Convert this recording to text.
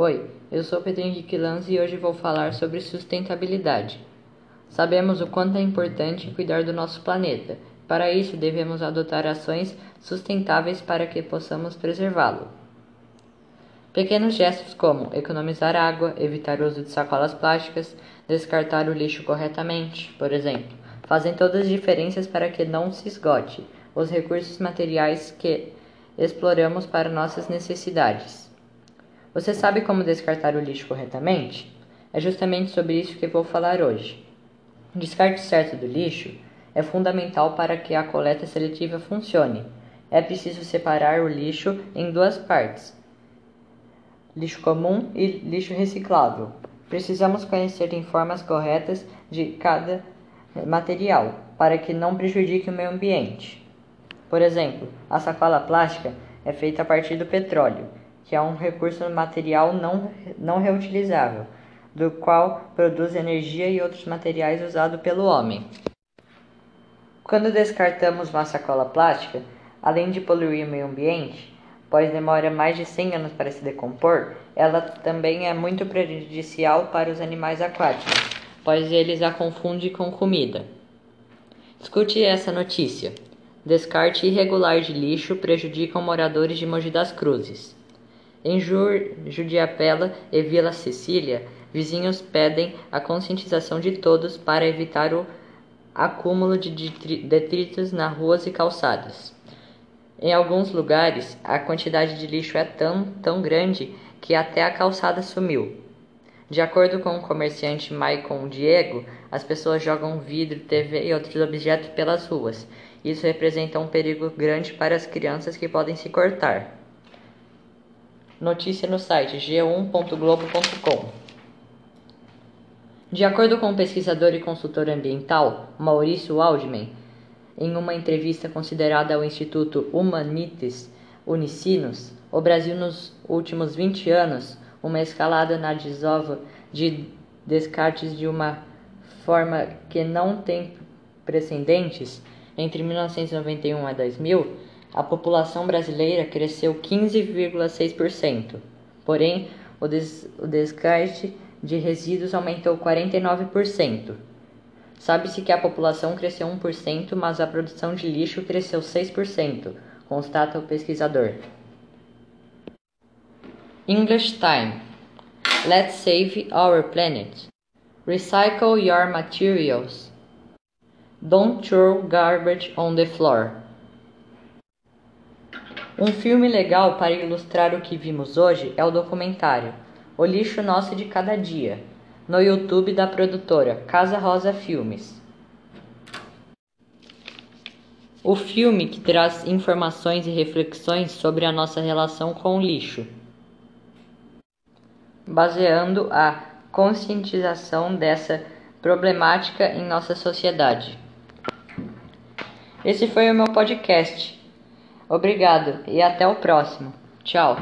Oi, eu sou Pedro Henrique Lanz e hoje vou falar sobre sustentabilidade. Sabemos o quanto é importante cuidar do nosso planeta. Para isso, devemos adotar ações sustentáveis para que possamos preservá-lo. Pequenos gestos como economizar água, evitar o uso de sacolas plásticas, descartar o lixo corretamente, por exemplo, fazem todas as diferenças para que não se esgote os recursos materiais que exploramos para nossas necessidades. Você sabe como descartar o lixo corretamente? É justamente sobre isso que vou falar hoje. O descarte certo do lixo é fundamental para que a coleta seletiva funcione. É preciso separar o lixo em duas partes: lixo comum e lixo reciclável. Precisamos conhecer em formas corretas de cada material para que não prejudique o meio ambiente. Por exemplo, a sacola plástica é feita a partir do petróleo que é um recurso material não, não reutilizável, do qual produz energia e outros materiais usados pelo homem. Quando descartamos uma sacola plástica, além de poluir o meio ambiente, pois demora mais de 100 anos para se decompor, ela também é muito prejudicial para os animais aquáticos, pois eles a confundem com comida. Escute essa notícia. Descarte irregular de lixo prejudica moradores de Mogi das Cruzes. Em Judiapela e Vila Cecília, vizinhos pedem a conscientização de todos para evitar o acúmulo de detritos nas ruas e calçadas. Em alguns lugares, a quantidade de lixo é tão, tão grande que até a calçada sumiu. De acordo com o comerciante Maicon Diego, as pessoas jogam vidro, TV e outros objetos pelas ruas. Isso representa um perigo grande para as crianças que podem se cortar. Notícia no site g1.globo.com. De acordo com o pesquisador e consultor ambiental Maurício Waldman, em uma entrevista considerada ao Instituto Humanities Unicinos, o Brasil nos últimos 20 anos, uma escalada na desova de descartes de uma forma que não tem precedentes entre 1991 a 2000, a população brasileira cresceu 15,6%. Porém, o, des o descarte de resíduos aumentou 49%. Sabe-se que a população cresceu 1%, mas a produção de lixo cresceu 6%, constata o pesquisador. English Time Let's save our planet. Recycle your materials. Don't throw garbage on the floor. Um filme legal para ilustrar o que vimos hoje é o documentário O Lixo Nosso de Cada Dia, no YouTube da produtora Casa Rosa Filmes. O filme que traz informações e reflexões sobre a nossa relação com o lixo, baseando a conscientização dessa problemática em nossa sociedade. Esse foi o meu podcast. Obrigado e até o próximo. Tchau.